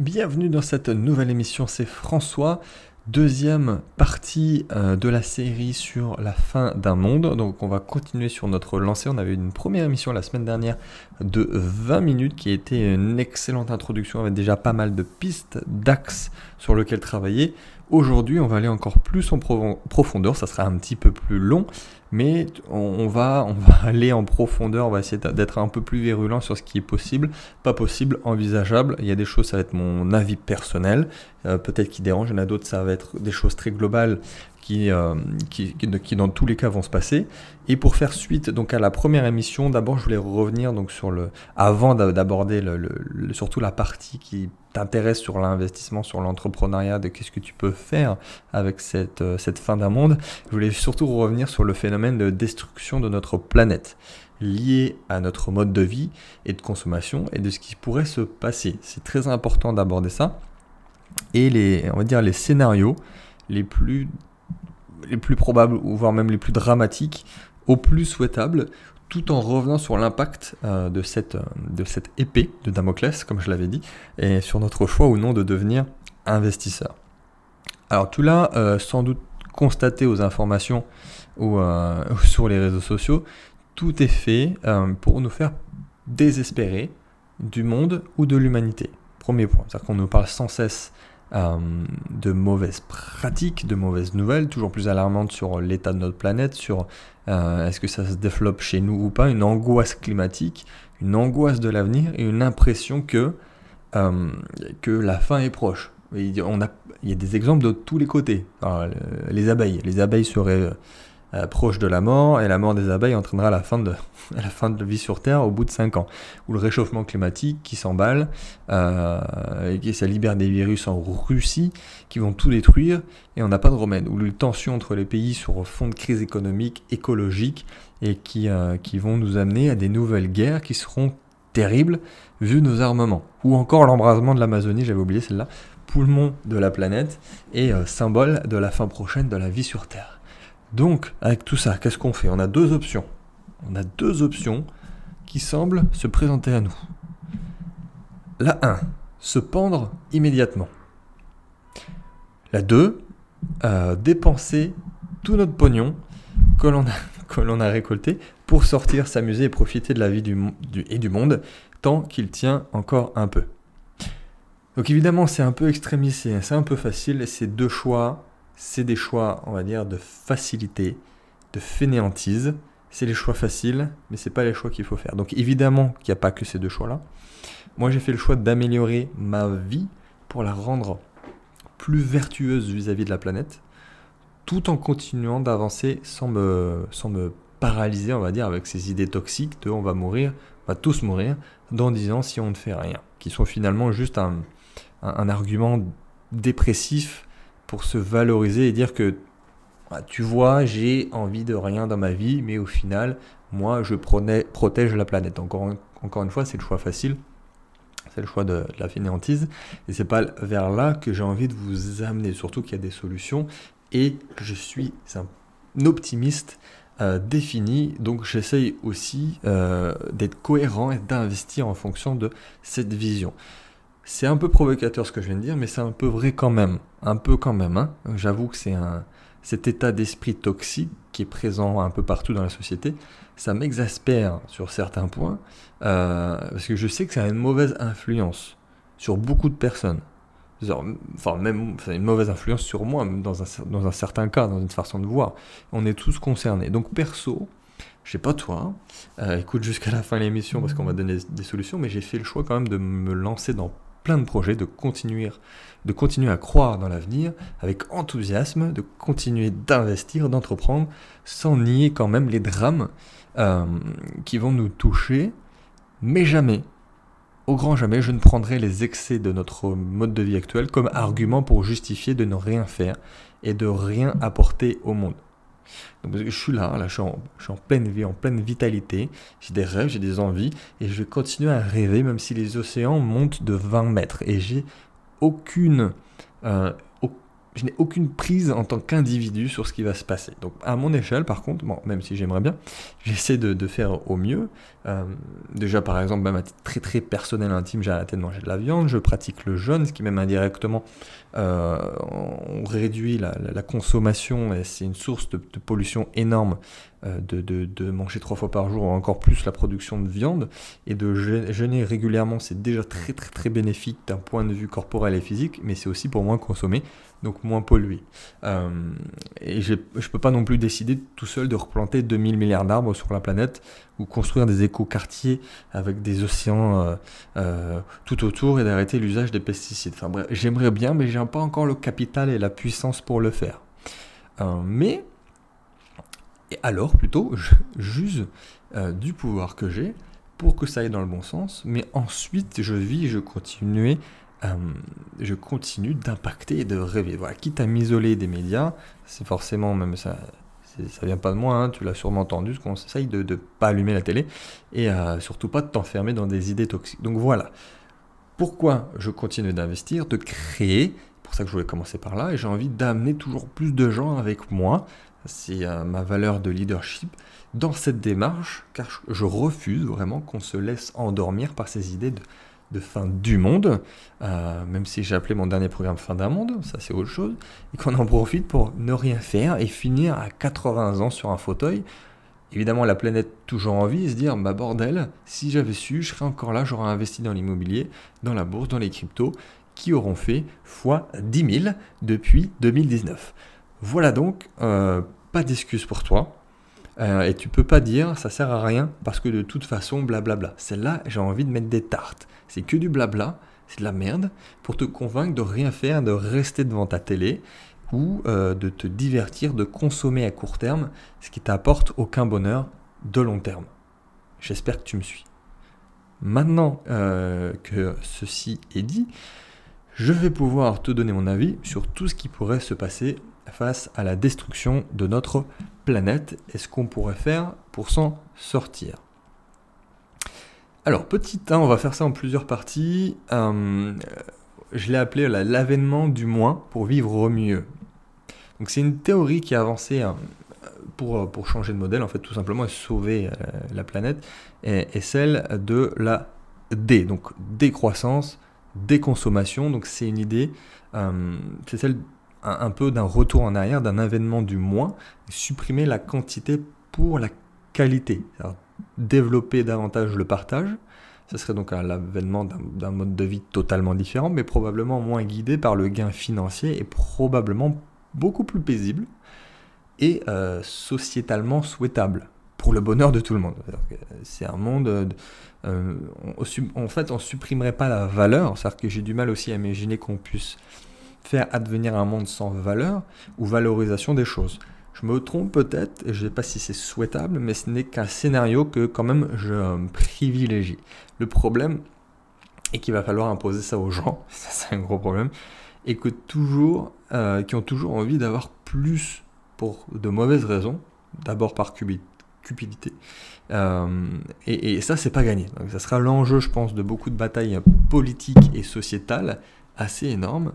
Bienvenue dans cette nouvelle émission, c'est François. Deuxième partie euh, de la série sur la fin d'un monde. Donc on va continuer sur notre lancée. On avait une première émission la semaine dernière de 20 minutes qui a été une excellente introduction avec déjà pas mal de pistes, d'axes sur lesquels travailler. Aujourd'hui, on va aller encore plus en profondeur, ça sera un petit peu plus long, mais on va, on va aller en profondeur, on va essayer d'être un peu plus virulent sur ce qui est possible, pas possible, envisageable. Il y a des choses, ça va être mon avis personnel, euh, peut-être qui dérange, il y en a d'autres, ça va être des choses très globales euh, qui, dans tous les cas vont se passer. Et pour faire suite donc à la première émission, d'abord je voulais revenir donc sur le, avant d'aborder surtout la partie qui t'intéresse sur l'investissement, sur l'entrepreneuriat, de qu'est-ce que tu peux faire avec cette, euh, cette fin d'un monde. Je voulais surtout revenir sur le phénomène de destruction de notre planète lié à notre mode de vie et de consommation et de ce qui pourrait se passer. C'est très important d'aborder ça. Et les, on va dire les scénarios les plus les plus probables, ou voire même les plus dramatiques, au plus souhaitable, tout en revenant sur l'impact euh, de, cette, euh, de cette épée de Damoclès, comme je l'avais dit, et sur notre choix ou non de devenir investisseur. Alors tout là, euh, sans doute constaté aux informations ou sur les réseaux sociaux, tout est fait pour nous faire désespérer du monde ou de l'humanité. Premier point, c'est-à-dire qu'on nous parle sans cesse euh, de mauvaises pratiques, de mauvaises nouvelles, toujours plus alarmantes sur l'état de notre planète, sur euh, est-ce que ça se développe chez nous ou pas, une angoisse climatique, une angoisse de l'avenir et une impression que, euh, que la fin est proche. il y a des exemples de tous les côtés. les abeilles, les abeilles seraient euh, proche de la mort, et la mort des abeilles entraînera la fin de, la fin de vie sur Terre au bout de 5 ans. Ou le réchauffement climatique qui s'emballe, euh, et qui ça libère des virus en Russie qui vont tout détruire, et on n'a pas de remède. Ou les tensions entre les pays sur fond de crise économique, écologique, et qui, euh, qui vont nous amener à des nouvelles guerres qui seront terribles vu nos armements. Ou encore l'embrasement de l'Amazonie, j'avais oublié celle-là, poumon de la planète, et symbole de la fin prochaine de la vie sur Terre. Donc, avec tout ça, qu'est-ce qu'on fait? On a deux options. On a deux options qui semblent se présenter à nous. La 1, se pendre immédiatement. La 2, euh, dépenser tout notre pognon que l'on a, récolté pour sortir, s'amuser et profiter de la vie et du monde tant qu'il tient encore un peu. Donc évidemment, c'est un peu extrémiste, c'est un peu facile, ces deux choix c'est des choix, on va dire, de facilité, de fainéantise. C'est les choix faciles, mais c'est pas les choix qu'il faut faire. Donc évidemment qu'il n'y a pas que ces deux choix-là. Moi, j'ai fait le choix d'améliorer ma vie pour la rendre plus vertueuse vis-à-vis de la planète, tout en continuant d'avancer sans me, sans me paralyser, on va dire, avec ces idées toxiques de on va mourir, on va tous mourir, dans 10 ans si on ne fait rien, qui sont finalement juste un, un argument dépressif pour se valoriser et dire que ah, tu vois, j'ai envie de rien dans ma vie, mais au final, moi, je protège la planète. Encore, encore une fois, c'est le choix facile. C'est le choix de, la fainéantise. Et c'est pas vers là que j'ai envie de vous amener. Surtout qu'il y a des solutions. Et je suis un optimiste euh, défini. Donc j'essaye aussi euh, d'être cohérent et d'investir en fonction de cette vision. C'est un peu provocateur ce que je viens de dire, mais c'est un peu vrai quand même. Un peu quand même. Hein. J'avoue que c'est un, cet état d'esprit toxique qui est présent un peu partout dans la société, ça m'exaspère sur certains points, euh, parce que je sais que ça a une mauvaise influence sur beaucoup de personnes. Enfin, même, ça a une mauvaise influence sur moi, dans un, dans un certain cas, dans une façon de voir. On est tous concernés. Donc, perso, je sais pas toi, euh, écoute jusqu'à la fin de l'émission parce qu'on va donner des solutions, mais j'ai fait le choix quand même de me lancer dans plein de projets, de continuer, de continuer à croire dans l'avenir avec enthousiasme, de continuer d'investir, d'entreprendre, sans nier quand même les drames euh, qui vont nous toucher, mais jamais, au grand jamais, je ne prendrai les excès de notre mode de vie actuel comme argument pour justifier de ne rien faire et de rien apporter au monde. Je suis là, là je suis, en, je suis en pleine vie, en pleine vitalité, j'ai des rêves, j'ai des envies, et je vais continuer à rêver même si les océans montent de 20 mètres. Et j'ai aucune, euh, je n'ai aucune prise en tant qu'individu sur ce qui va se passer. Donc à mon échelle, par contre, bon, même si j'aimerais bien, j'essaie de, faire au mieux. Euh, déjà, par exemple, même à titre très très personnel, intime, j'ai arrêté de manger de la viande, je pratique le jeûne, ce qui même indirectement, euh, réduit la, consommation c'est une source de, pollution énorme euh, de, manger trois fois par jour, ou encore plus la production de viande, et de jeûner régulièrement, c'est déjà très très très bénéfique d'un point de vue corporel et physique, mais c'est aussi pour moins consommer donc moins pollué. Euh, et je ne peux pas non plus décider tout seul de replanter 2000 milliards d'arbres sur la planète ou construire des éco-quartiers avec des océans euh, euh, tout autour et d'arrêter l'usage des pesticides. Enfin bref, j'aimerais bien, mais j'ai pas encore le capital et la puissance pour le faire. mais, alors plutôt, j'use du pouvoir que j'ai pour que ça aille dans le bon sens, mais ensuite je vis, je continue euh, je continue d'impacter et de rêver. Voilà, quitte à m'isoler des médias, c'est forcément même ça. Ça vient pas de moi, hein, tu l'as sûrement entendu, qu'on essaye de ne pas allumer la télé et euh, surtout pas de t'enfermer dans des idées toxiques. Donc voilà, pourquoi je continue d'investir, de créer, pour ça que je voulais commencer par là, et j'ai envie d'amener toujours plus de gens avec moi, c'est euh, ma valeur de leadership, dans cette démarche, car je refuse vraiment qu'on se laisse endormir par ces idées de de fin du monde, euh, même si j'ai appelé mon dernier programme fin d'un monde, ça c'est autre chose, et qu'on en profite pour ne rien faire et finir à 80 ans sur un fauteuil. Évidemment, la planète toujours en vie se dire, bah bordel, si j'avais su, je serais encore là, j'aurais investi dans l'immobilier, dans la bourse, dans les cryptos, qui auront fait x 10 000 depuis 2019. Voilà donc, euh, pas d'excuses pour toi. Euh, et tu peux pas dire ça sert à rien parce que de toute façon, blablabla. Celle-là, j'ai envie de mettre des tartes. C'est que du blabla, c'est de la merde pour te convaincre de rien faire, de rester devant ta télé ou euh, de te divertir, de consommer à court terme, ce qui t'apporte aucun bonheur de long terme. J'espère que tu me suis. Maintenant euh, que ceci est dit, je vais pouvoir te donner mon avis sur tout ce qui pourrait se passer face à la destruction de notre planète et ce qu'on pourrait faire pour s'en sortir? Alors, petit 1, on va faire ça en plusieurs parties. Euh, je l'ai appelé l'avènement du moins pour vivre mieux. Donc, c'est une théorie qui a avancé euh, pour, pour changer de modèle, en fait, tout simplement, et sauver euh, la planète, et, celle de la D, donc décroissance, déconsommation. Donc, c'est une idée, c'est celle un, peu d'un retour en arrière, d'un avènement du moins, supprimer la quantité pour la qualité. Développer davantage le partage, ce serait donc l'avènement d'un mode de vie totalement différent, mais probablement moins guidé par le gain financier et probablement beaucoup plus paisible et euh, sociétalement souhaitable pour le bonheur de tout le monde. C'est un monde. Euh, en fait, on supprimerait pas la valeur. C'est-à-dire que j'ai du mal aussi à imaginer qu'on puisse faire advenir un monde sans valeur ou valorisation des choses. Je me trompe peut-être, je ne sais pas si c'est souhaitable, mais ce n'est qu'un scénario que quand même je euh, privilégie. Le problème est qu'il va falloir imposer ça aux gens, ça c'est un gros problème, et que toujours, euh, qui ont toujours envie d'avoir plus pour de mauvaises raisons, d'abord par cupidité, euh, et, et, ça c'est pas gagné. Donc ça sera l'enjeu, je pense, de beaucoup de batailles politiques et sociétales assez énormes,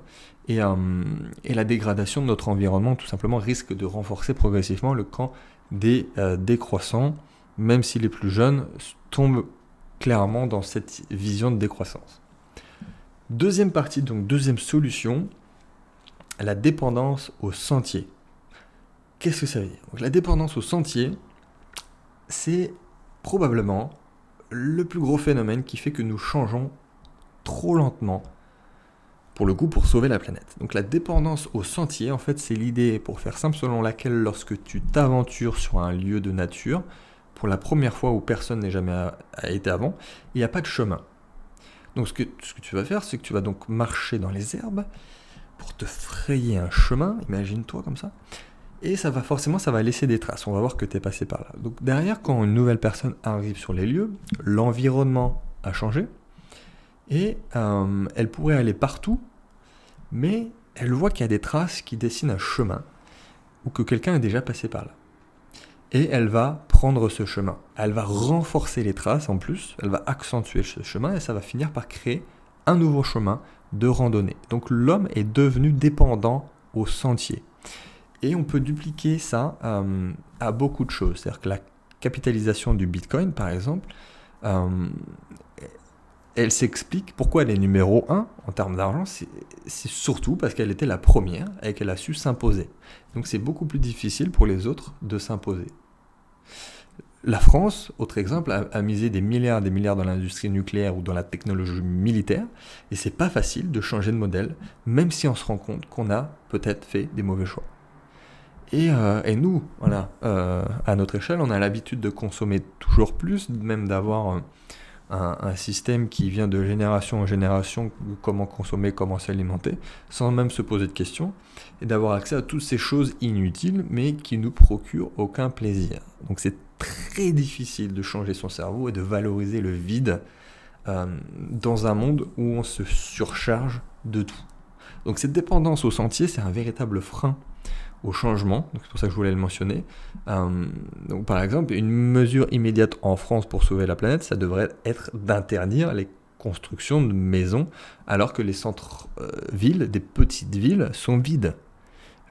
euh, et, la dégradation de notre environnement, tout simplement, risque de renforcer progressivement le camp des euh, décroissants, même si les plus jeunes tombent clairement dans cette vision de décroissance. Deuxième partie, donc deuxième solution, la dépendance au sentier. Qu'est-ce que ça veut dire? La dépendance au sentier, c'est probablement le plus gros phénomène qui fait que nous changeons trop lentement pour le coup pour sauver la planète. Donc la dépendance au sentier, en fait, c'est l'idée, pour faire simple, selon laquelle lorsque tu t'aventures sur un lieu de nature, pour la première fois où personne n'est jamais été avant, il n'y a pas de chemin. Donc ce que, ce que tu vas faire, c'est que tu vas donc marcher dans les herbes pour te frayer un chemin, imagine-toi comme ça, et ça va forcément, ça va laisser des traces. On va voir que tu es passé par là. Donc derrière, quand une nouvelle personne arrive sur les lieux, l'environnement a changé, et euh, elle pourrait aller partout, mais elle voit qu'il y a des traces qui dessinent un chemin, ou que quelqu'un est déjà passé par là. Et elle va prendre ce chemin. Elle va renforcer les traces en plus, elle va accentuer ce chemin, et ça va finir par créer un nouveau chemin de randonnée. Donc l'homme est devenu dépendant au sentier. Et on peut dupliquer ça euh, à beaucoup de choses. C'est-à-dire que la capitalisation du Bitcoin, par exemple, euh, elle s'explique pourquoi elle est numéro 1 en termes d'argent. C'est surtout parce qu'elle était la première et qu'elle a su s'imposer. Donc c'est beaucoup plus difficile pour les autres de s'imposer. La France, autre exemple, a, misé des milliards et des milliards dans l'industrie nucléaire ou dans la technologie militaire, et c'est pas facile de changer de modèle, même si on se rend compte qu'on a peut-être fait des mauvais choix. Et, euh, nous, voilà, euh, à notre échelle, on a l'habitude de consommer toujours plus, même d'avoir un, système qui vient de génération en génération, comment consommer, comment s'alimenter, sans même se poser de questions, et d'avoir accès à toutes ces choses inutiles, mais qui nous procurent aucun plaisir. Donc c'est très difficile de changer son cerveau et de valoriser le vide euh, dans un monde où on se surcharge de tout. Donc cette dépendance au sentier, c'est un véritable frein au changement, c'est pour ça que je voulais le mentionner. Euh, donc par exemple, une mesure immédiate en France pour sauver la planète, ça devrait être d'interdire les constructions de maisons alors que les centres-villes, des petites villes, sont vides.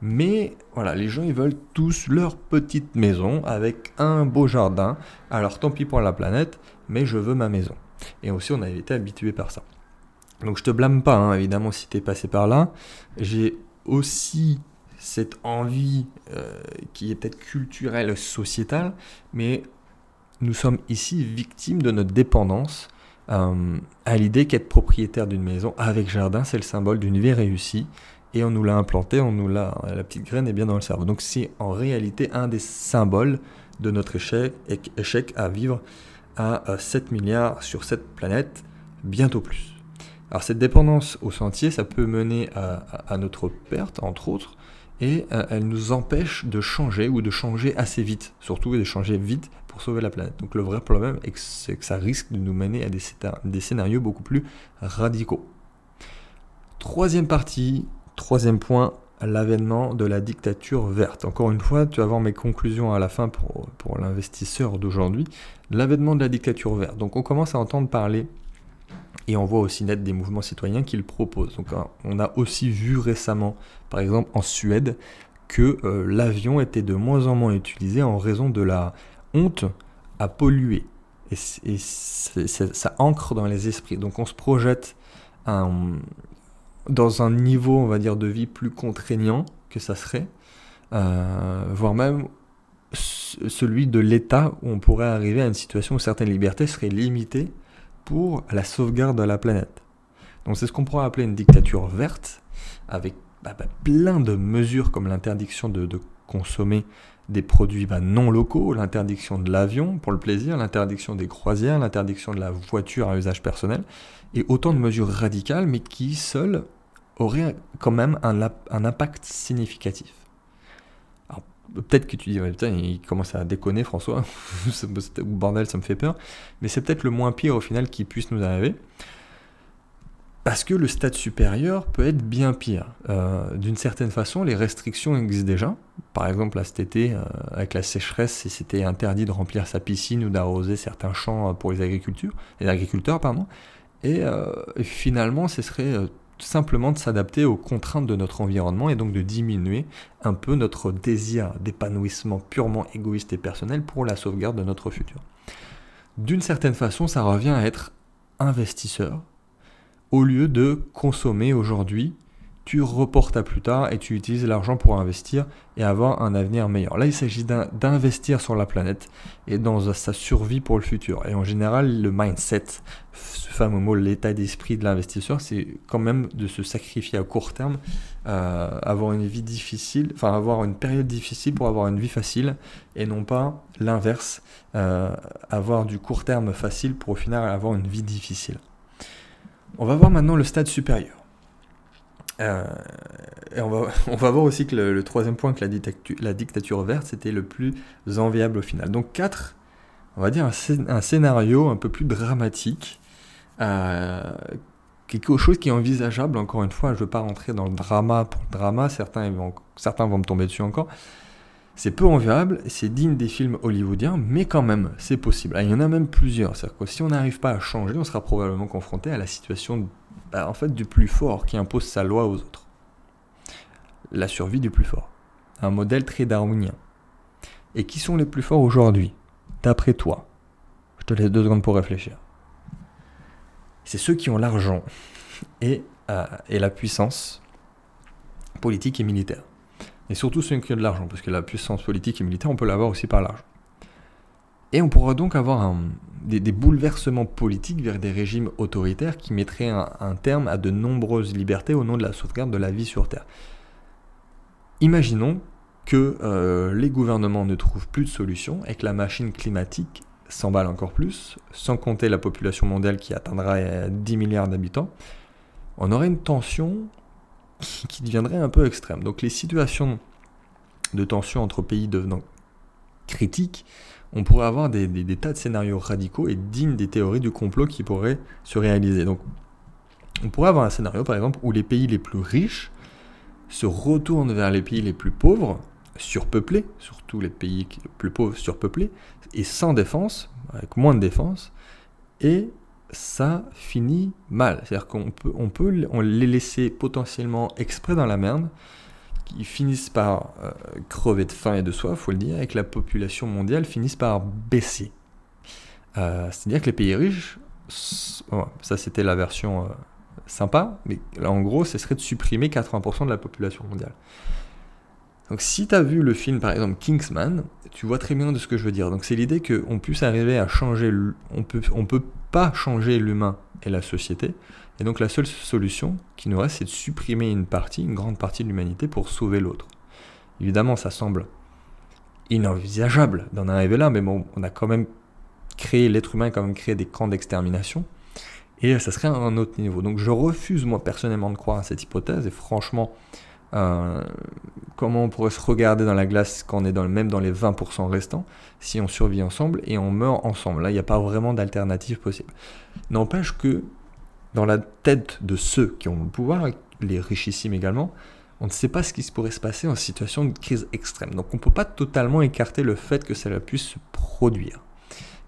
Mais voilà, les gens ils veulent tous leur petite maison avec un beau jardin. Alors tant pis pour la planète, mais je veux ma maison. Et aussi on a été habitué par ça. Donc je te blâme pas, hein, évidemment, si tu es passé par là. J'ai aussi cette envie euh, qui est peut-être culturelle, sociétale, mais nous sommes ici victimes de notre dépendance euh, à l'idée qu'être propriétaire d'une maison avec jardin, c'est le symbole d'une vie réussie et on nous l'a implanté, on nous l'a, la petite graine est bien dans le cerveau. Donc c'est en réalité un des symboles de notre échec, échec à vivre à 7 milliards sur cette planète, bientôt plus. Alors cette dépendance au sentier, ça peut mener à, notre perte, entre autres, et euh, elle nous empêche de changer ou de changer assez vite, surtout de changer vite pour sauver la planète. Donc le vrai problème, c'est que ça risque de nous mener à des scénarios beaucoup plus radicaux. Troisième partie, Troisième point, l'avènement de la dictature verte. Encore une fois, tu vas voir mes conclusions à la fin pour, pour l'investisseur d'aujourd'hui. L'avènement de la dictature verte. Donc on commence à entendre parler et on voit aussi net des mouvements citoyens qui le proposent. Donc hein, on a aussi vu récemment, par exemple en Suède, que euh, l'avion était de moins en moins utilisé en raison de la honte à polluer. Et, ça ancre dans les esprits. Donc on se projette dans un niveau, on va dire, de vie plus contraignant que ça serait, euh, voire même celui de l'État où on pourrait arriver à une situation où certaines libertés seraient limitées pour la sauvegarde de la planète. Donc c'est ce qu'on pourrait appeler une dictature verte, avec bah, bah, plein de mesures comme l'interdiction de, consommer des produits bah, non locaux, l'interdiction de l'avion pour le plaisir, l'interdiction des croisières, l'interdiction de la voiture à usage personnel, et autant de mesures radicales, mais qui seules auraient quand même un, un impact significatif. Peut-être que tu dis, putain, il commence à déconner François, ou bordel, ça me fait peur, mais c'est peut-être le moins pire au final qui puisse nous arriver. Parce que le stade supérieur peut être bien pire. Euh, d'une certaine façon, les restrictions existent déjà. Par exemple, cet été, euh, avec la sécheresse, c'était interdit de remplir sa piscine ou d'arroser certains champs euh, pour les, agriculteurs, les agriculteurs. Pardon. Et, finalement, ce serait simplement de s'adapter aux contraintes de notre environnement et donc de diminuer un peu notre désir d'épanouissement purement égoïste et personnel pour la sauvegarde de notre futur. D'une certaine façon, ça revient à être investisseur au lieu de consommer aujourd'hui tu reportes à plus tard et tu utilises l'argent pour investir et avoir un avenir meilleur. Là, il s'agit d'investir sur la planète et dans sa survie pour le futur. Et en général, le mindset, ce fameux mot, l'état d'esprit de l'investisseur, c'est quand même de se sacrifier à court terme, euh, avoir une vie difficile, enfin avoir une période difficile pour avoir une vie facile et non pas l'inverse, euh, avoir du court terme facile pour au final avoir une vie difficile. On va voir maintenant le stade supérieur. Euh, et on va, voir aussi que le, troisième point, que la dictature, verte, c'était le plus enviable au final. Donc 4, on va dire un, scénario un peu plus dramatique, euh, quelque chose qui est envisageable, encore une fois, je ne veux pas rentrer dans le drama pour le drama, certains vont, certains vont me tomber dessus encore. C'est peu enviable, c'est digne des films hollywoodiens, mais quand même, c'est possible. Ah, il y en a même plusieurs. C'est-à-dire que si on n'arrive pas à changer, on sera probablement confronté à la situation en fait, du plus fort qui impose sa loi aux autres. la survie du plus fort. Un modèle très darwinien. Et qui sont les plus forts aujourd'hui, d'après toi? Je te laisse deux secondes pour réfléchir. C'est ceux qui ont l'argent et, euh, et la puissance politique et militaire. Et surtout ceux qui ont de l'argent, parce que la puissance politique et militaire, on peut l'avoir aussi par l'argent. Et on pourra donc avoir des, bouleversements politiques vers des régimes autoritaires qui mettraient un, terme à de nombreuses libertés au nom de la sauvegarde de la vie sur Terre. Imaginons que euh, les gouvernements ne trouvent plus de solution et que la machine climatique s'emballe encore plus, sans compter la population mondiale qui atteindra 10 milliards d'habitants, on aurait une tension qui deviendrait un peu extrême. Donc les situations de tension entre pays devenant critiques on pourrait avoir des, tas de scénarios radicaux et dignes des théories du complot qui pourraient se réaliser. Donc, on pourrait avoir un scénario, par exemple, où les pays les plus riches se retournent vers les pays les plus pauvres, surpeuplés, surtout les pays les plus pauvres surpeuplés, et sans défense, avec moins de défense, et ça finit mal. C'est-à-dire qu'on peut, on peut les laisser potentiellement exprès dans la merde, qui finissent par euh, crever de faim et de soif, faut le dire, et que la population mondiale finisse par baisser. Euh, c'est-à-dire que les pays riches, ça c'était la version euh, sympa, mais là en gros, ce serait de supprimer 80% de la population mondiale. Donc si tu as vu le film par exemple Kingsman, tu vois très bien de ce que je veux dire. Donc c'est l'idée qu'on puisse arriver à changer, on peut, on peut pas changer l'humain et la société, et donc la seule solution qui nous reste, c'est de supprimer une partie, une grande partie de l'humanité pour sauver l'autre. Évidemment, ça semble inenvisageable d'en arriver là, mais bon, on a quand même créé, l'être humain a quand même créé des camps d'extermination, et ça serait un autre niveau. Donc je refuse moi personnellement de croire à cette hypothèse, et franchement, euh, comment on pourrait se regarder dans la glace quand on est dans, même dans les 20% restants, si on survit ensemble et on meurt ensemble? Là, il n'y a pas vraiment d'alternative possible. N'empêche que dans la tête de ceux qui ont le pouvoir, les richissimes également, on ne sait pas ce qui pourrait se passer en situation de crise extrême. Donc on ne peut pas totalement écarter le fait que cela puisse se produire.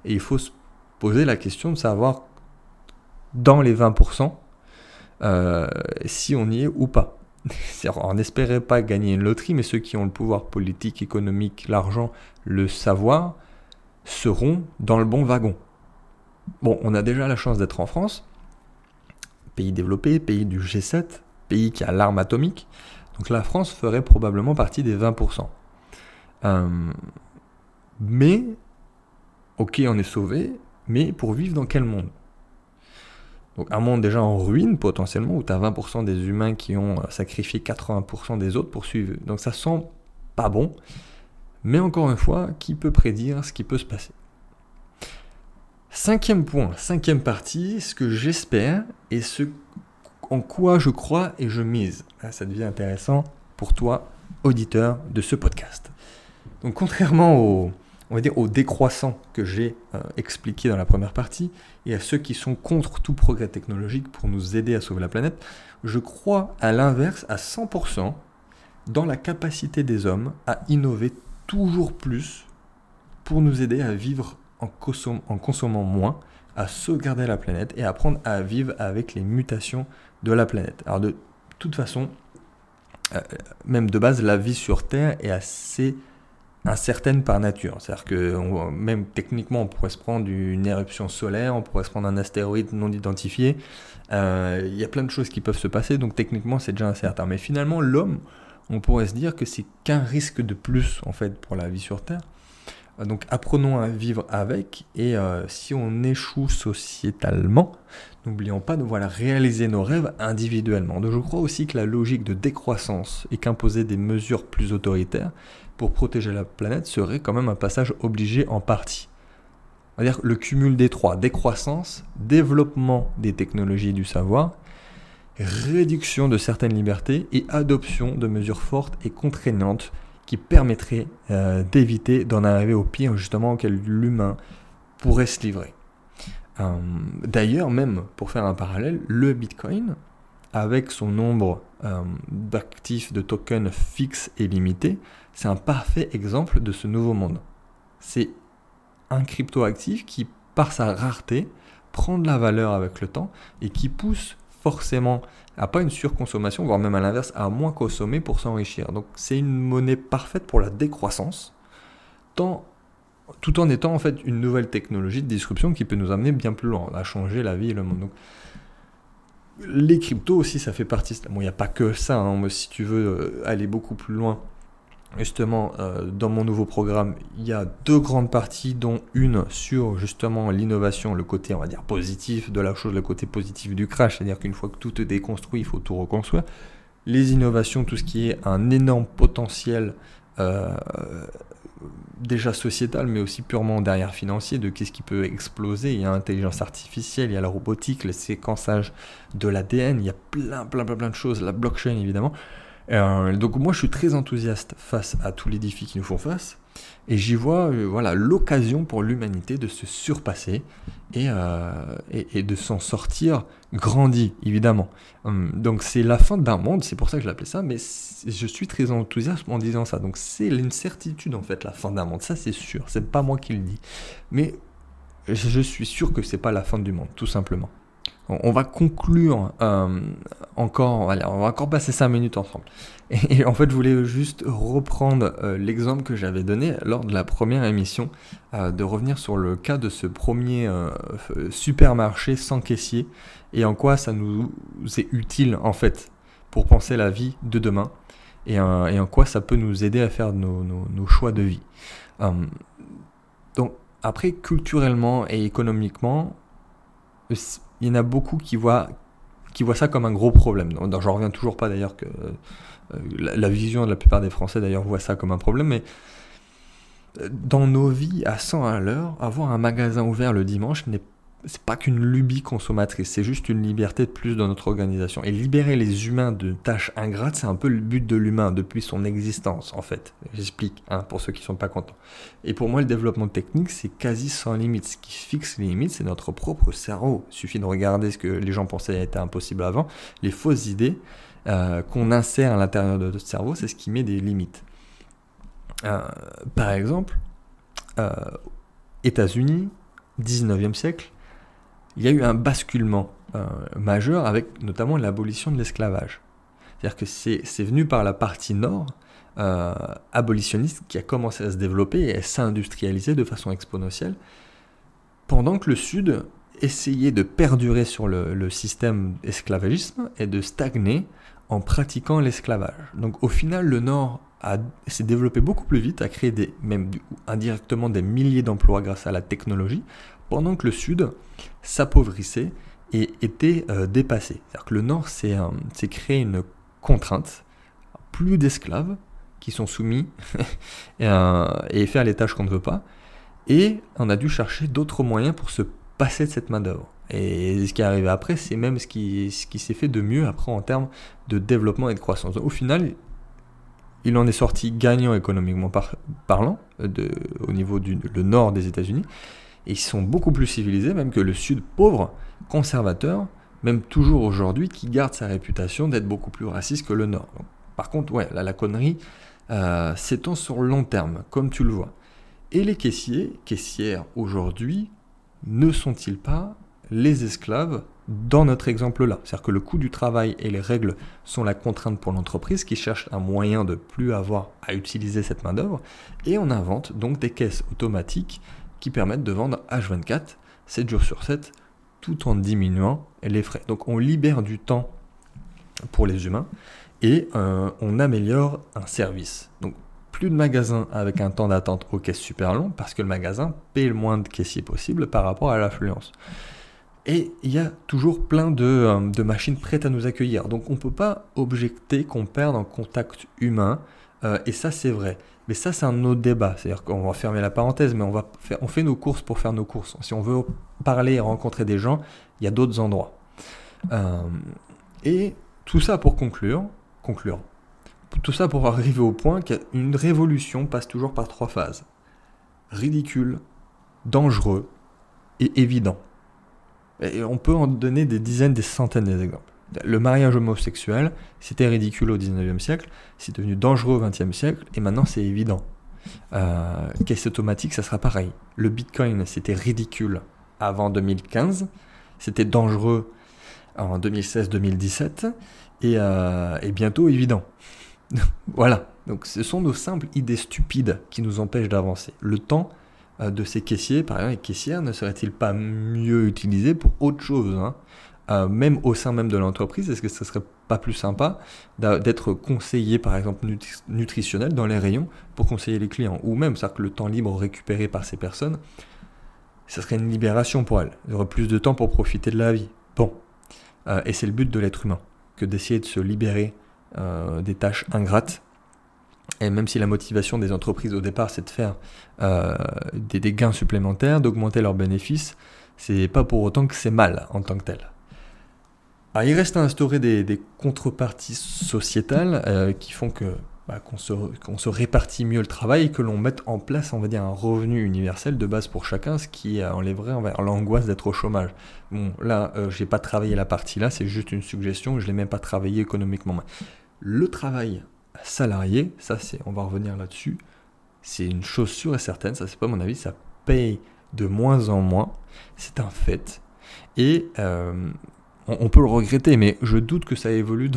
Et il faut se poser la question de savoir dans les 20% euh, si on y est ou pas. On n'espérait pas gagner une loterie, mais ceux qui ont le pouvoir politique, économique, l'argent, le savoir, seront dans le bon wagon. Bon, on a déjà la chance d'être en France, pays développé, pays du G7, pays qui a l'arme atomique. Donc la France ferait probablement partie des 20%. Euh, mais, ok, on est sauvé, mais pour vivre dans quel monde? Donc un monde déjà en ruine potentiellement, où tu as 20% des humains qui ont euh, sacrifié 80% des autres pour suivre. Donc ça sent pas bon. Mais encore une fois, qui peut prédire ce qui peut se passer? Cinquième point, cinquième partie, ce que j'espère et ce en quoi je crois et je mise. Ah, ça devient intéressant pour toi, auditeur de ce podcast. Donc contrairement au, on va dire, aux décroissants que j'ai euh, expliqué dans la première partie, et à ceux qui sont contre tout progrès technologique pour nous aider à sauver la planète, je crois à l'inverse à 100% dans la capacité des hommes à innover toujours plus pour nous aider à vivre en, consommant moins, à sauvegarder la planète et apprendre à vivre avec les mutations de la planète. Alors de toute façon, euh, même de base, la vie sur Terre est assez incertaine par nature. C'est-à-dire que même techniquement, on pourrait se prendre une éruption solaire, on pourrait se prendre un astéroïde non identifié. Euh, il y a plein de choses qui peuvent se passer, donc techniquement, c'est déjà incertain. Mais finalement, l'homme, on pourrait se dire que c'est qu'un risque de plus en fait pour la vie sur Terre. Donc apprenons à vivre avec et euh, si on échoue sociétalement, n'oublions pas de voilà, réaliser nos rêves individuellement. Donc je crois aussi que la logique de décroissance et qu'imposer des mesures plus autoritaires pour protéger la planète serait quand même un passage obligé en partie. On va dire le cumul des trois, décroissance, développement des technologies du savoir, réduction de certaines libertés et adoption de mesures fortes et contraignantes qui permettrait euh, d'éviter d'en arriver au pire justement auquel l'humain pourrait se livrer. Euh, d'ailleurs, même pour faire un parallèle, le Bitcoin, avec son nombre euh, d'actifs de tokens fixes et limités, c'est un parfait exemple de ce nouveau monde. C'est un cryptoactif qui, par sa rareté, prend de la valeur avec le temps et qui pousse forcément à pas une surconsommation, voire même à l'inverse, à moins consommer pour s'enrichir. Donc c'est une monnaie parfaite pour la décroissance, tant, tout en étant en fait une nouvelle technologie de disruption qui peut nous amener bien plus loin, à changer la vie et le monde. Donc, les cryptos aussi, ça fait partie. Bon, il n'y a pas que ça, hein, si tu veux euh, aller beaucoup plus loin, justement, euh, dans mon nouveau programme, il y a deux grandes parties, dont une sur justement l'innovation, le côté, on va dire, positif de la chose, le côté positif du crash, c'est-à-dire qu'une fois que tout est déconstruit, il faut tout reconstruire. Les innovations, tout ce qui est un énorme potentiel euh, déjà sociétal, mais aussi purement derrière financier, de qu'est-ce qui peut exploser. Il y a l'intelligence artificielle, il y a la robotique, le séquençage de l'ADN, il y a plein, plein, plein, plein de choses, la blockchain évidemment. Euh, donc moi je suis très enthousiaste face à tous les défis qui nous font face et j'y vois euh, voilà l'occasion pour l'humanité de se surpasser et, euh, de s'en sortir grandi évidemment. Hum, donc c'est la fin d'un monde, c'est pour ça que je l'appelais ça, mais je suis très enthousiaste en disant ça. Donc c'est une certitude en fait la fin d'un monde, ça c'est sûr, c'est pas moi qui le dis, mais je suis sûr que c'est pas la fin du monde tout simplement. On va conclure euh, encore, on va encore passer 5 minutes ensemble. Et, en fait, je voulais juste reprendre euh, l'exemple que j'avais donné lors de la première émission, euh, de revenir sur le cas de ce premier supermarché sans caissier et en quoi ça nous est utile en fait pour penser la vie de demain et, en quoi ça peut nous aider à faire nos, nos choix de vie. donc après, culturellement et économiquement, il y en a beaucoup qui voient, ça comme un gros problème. Je j'en reviens toujours pas d'ailleurs que euh, la, vision de la plupart des Français d'ailleurs voit ça comme un problème, mais euh, dans nos vies à 100 à l'heure, avoir un magasin ouvert le dimanche n'est c'est pas qu'une lubie consommatrice, c'est juste une liberté de plus dans notre organisation. Et libérer les humains de tâches ingrates, c'est un peu le but de l'humain depuis son existence, en fait. J'explique, hein, pour ceux qui sont pas contents. Et pour moi, le développement technique, c'est quasi sans limite. Ce qui fixe les limites, c'est notre propre cerveau. Il suffit de regarder ce que les gens pensaient était impossible avant. Les fausses idées euh, qu'on insère à l'intérieur de notre cerveau, c'est ce qui met des limites. Euh, par exemple, euh, États-Unis, 19e siècle, il y a eu un basculement euh, majeur avec notamment l'abolition de l'esclavage. C'est-à-dire que c'est venu par la partie nord euh, abolitionniste qui a commencé à se développer et à s'industrialiser de façon exponentielle, pendant que le sud essayait de perdurer sur le, système esclavagisme et de stagner en pratiquant l'esclavage. Donc au final, le nord s'est développé beaucoup plus vite, a créé des, même indirectement des milliers d'emplois grâce à la technologie, pendant que le Sud s'appauvrissait et était euh, dépassé. C'est-à-dire que le Nord s'est créé une contrainte, plus d'esclaves qui sont soumis euh, et, faire les tâches qu'on ne veut pas, et on a dû chercher d'autres moyens pour se passer de cette main-d'œuvre. Et ce qui est arrivé après, c'est même ce qui, s'est fait de mieux après en termes de développement et de croissance. Au final, il en est sorti gagnant économiquement parlant au niveau du nord des États-Unis, et ils sont beaucoup plus civilisés même que le sud pauvre, conservateur, même toujours aujourd'hui, qui garde sa réputation d'être beaucoup plus raciste que le nord. par contre, la connerie euh, s'étend sur le long terme, comme tu le vois. Et les caissiers, caissières aujourd'hui, ne sont-ils pas les esclaves dans notre exemple-là? C'est-à-dire que le coût du travail et les règles sont la contrainte pour l'entreprise qui cherche un moyen de plus avoir à utiliser cette main-d'œuvre. Et on invente donc des caisses automatiques qui permettent de vendre H24, 7 jours sur 7, tout en diminuant les frais. Donc on libère du temps pour les humains et euh, on améliore un service. Donc plus de magasins avec un temps d'attente aux caisses super long parce que le magasin paie le moins de caissiers possible par rapport à l'affluence. Et il y a toujours plein de, euh, machines prêtes à nous accueillir. Donc on ne peut pas objecter qu'on perde en contact humain. Euh, et ça c'est vrai. Mais ça, c'est un autre débat. C'est-à-dire qu'on va fermer la parenthèse, mais on, va on fait nos courses pour faire nos courses. Si on veut parler et rencontrer des gens, il y a d'autres endroits. Euh, et tout ça pour conclure, conclure. Tout ça pour arriver au point qu'une révolution passe toujours par trois phases. Ridicule, dangereux et évident. Et on peut en donner des dizaines, des centaines d'exemples. Le mariage homosexuel, c'était ridicule au 19e siècle, c'est devenu dangereux au 20e siècle, et maintenant c'est évident. Euh, caisse automatique, ça sera pareil. Le bitcoin, c'était ridicule avant 2015, c'était dangereux en 2016-2017 et, et bientôt évident. voilà, donc ce sont nos simples idées stupides qui nous empêchent d'avancer. Le temps euh, de ces caissiers, par exemple, les caissières, ne serait-il pas mieux utilisé pour autre chose hein? Euh, Même au sein même de l'entreprise, est-ce que ce serait pas plus sympa d'être conseillé, par exemple, nutritionnel dans les rayons pour conseiller les clients? Ou même, ça que le temps libre récupéré par ces personnes, ça serait une libération pour elles. Elles auraient plus de temps pour profiter de la vie. Bon. Euh, et c'est le but de l'être humain, que d'essayer de se libérer des tâches ingrates et même si la motivation des entreprises au départ c'est de faire euh, des, gains supplémentaires, d'augmenter leurs bénéfices, c'est pas pour autant que c'est mal en tant que tel. Il reste à instaurer des, contreparties sociétales euh, qui font que bah, qu'on se, répartit mieux le travail et que l'on mette en place, on va dire, un revenu universel de base pour chacun, ce qui enlèverait envers l'angoisse d'être au chômage. Bon, là, euh, j'ai pas travaillé la partie là, c'est juste une suggestion, je l'ai même pas travaillé économiquement. Le travail salarié, ça c'est, on va revenir là-dessus, c'est une chose sûre et certaine, ça c'est pas mon avis, ça paye de moins en moins, c'est un fait. Et euh, on, peut le regretter, mais je doute que ça évolue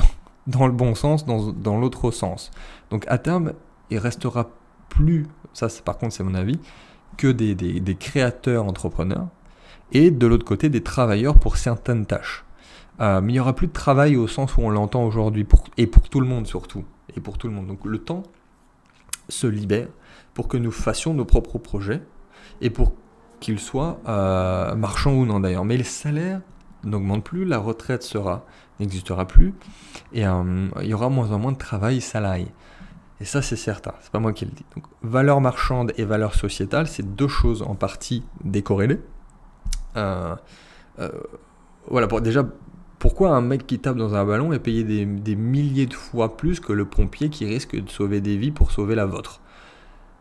dans, le bon sens, dans, l'autre sens. Donc à terme, il restera plus, ça par contre c'est mon avis, que des, créateurs entrepreneurs, et de l'autre côté des travailleurs pour certaines tâches. Euh, mais il n'y aura plus de travail au sens où on l'entend aujourd'hui, et pour tout le monde surtout et pour tout le monde. Donc le temps se libère pour que nous fassions nos propres projets et pour qu'ils soient euh, marchands ou non d'ailleurs. Mais le salaire n'augmente plus, la retraite sera n'existera plus et euh, il y aura moins en moins de travail salarié. Et ça c'est certain, c'est pas moi qui le dis. Valeur marchande et valeur sociétale, c'est deux choses en partie décorrélées. Euh, voilà, pour, déjà pourquoi un mec qui tape dans un ballon est payé des, milliers de fois plus que le pompier qui risque de sauver des vies pour sauver la vôtre?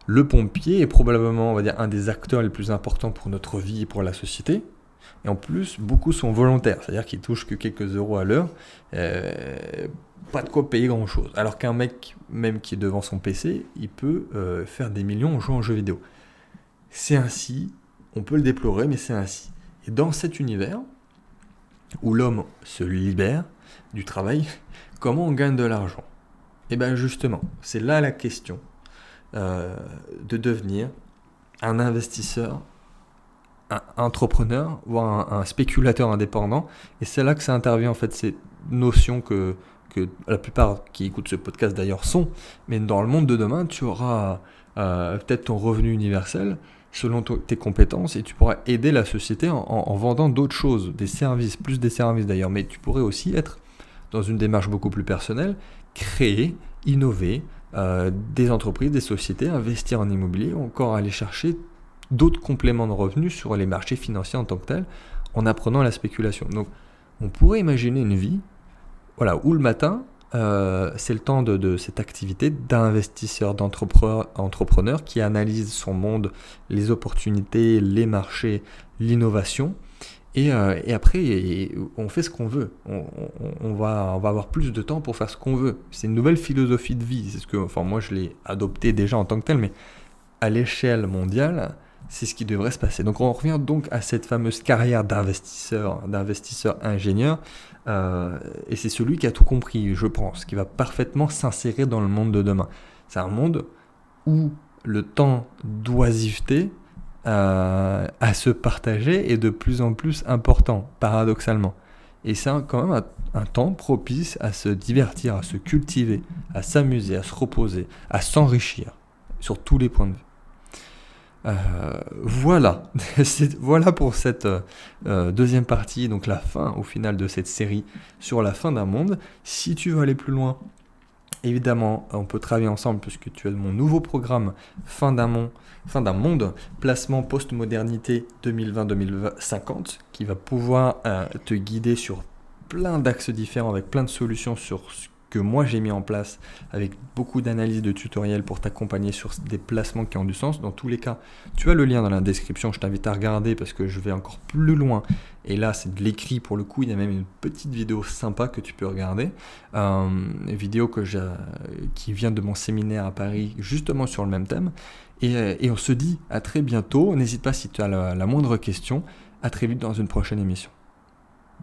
Le pompier est probablement, on va dire, un des acteurs les plus importants pour notre vie et pour la société. Et en plus, beaucoup sont volontaires, c'est-à-dire qu'ils touchent que quelques euros à l'heure, euh, pas de quoi payer grand-chose. Alors qu'un mec, même qui est devant son PC, il peut euh, faire des millions en jouant aux jeux vidéo. C'est ainsi, on peut le déplorer, mais c'est ainsi. Et dans cet univers, où l'homme se libère du travail, comment on gagne de l'argent? Et eh bien justement, c'est là la question euh, de devenir un investisseur, un entrepreneur, voire un, spéculateur indépendant. Et c'est là que ça intervient en fait ces notions que, que la plupart qui écoutent ce podcast d'ailleurs sont. Mais dans le monde de demain, tu auras euh, peut-être ton revenu universel, selon tes compétences et tu pourras aider la société en, vendant d'autres choses, des services, plus des services d'ailleurs, mais tu pourrais aussi être dans une démarche beaucoup plus personnelle, créer, innover euh, des entreprises, des sociétés, investir en immobilier, ou encore aller chercher d'autres compléments de revenus sur les marchés financiers en tant que tels, en apprenant la spéculation. Donc on pourrait imaginer une vie voilà, où le matin, euh, c'est le temps de, cette activité d'investisseur, d'entrepreneur qui analyse son monde, les opportunités, les marchés, l'innovation. Et, euh, après, on fait ce qu'on veut. On, va, on va avoir plus de temps pour faire ce qu'on veut. C'est une nouvelle philosophie de vie. C'est ce que, enfin, moi, je l'ai adopté déjà en tant que tel, mais à l'échelle mondiale, c'est ce qui devrait se passer. Donc on revient donc à cette fameuse carrière d'investisseur, d'investisseur ingénieur, euh, et c'est celui qui a tout compris, je pense, qui va parfaitement s'insérer dans le monde de demain. C'est un monde où le temps d'oisiveté euh, à se partager est de plus en plus important, paradoxalement. Et c'est quand même un temps propice à se divertir, à se cultiver, à s'amuser, à se reposer, à s'enrichir sur tous les points de vue. Euh, voilà, voilà pour cette euh, deuxième partie, donc la fin au final de cette série sur la fin d'un monde. Si tu veux aller plus loin, évidemment, on peut travailler ensemble puisque tu as mon nouveau programme Fin d'un monde, placement post-modernité 2020-2050, qui va pouvoir euh, te guider sur plein d'axes différents avec plein de solutions sur ce que moi j'ai mis en place avec beaucoup d'analyses de tutoriels pour t'accompagner sur des placements qui ont du sens. Dans tous les cas, tu as le lien dans la description, je t'invite à regarder parce que je vais encore plus loin. Et là, c'est de l'écrit pour le coup, il y a même une petite vidéo sympa que tu peux regarder. Euh, une vidéo qui vient de mon séminaire à Paris justement sur le même thème. Et, euh, on se dit à très bientôt. N'hésite pas si tu as la moindre question. À très vite dans une prochaine émission.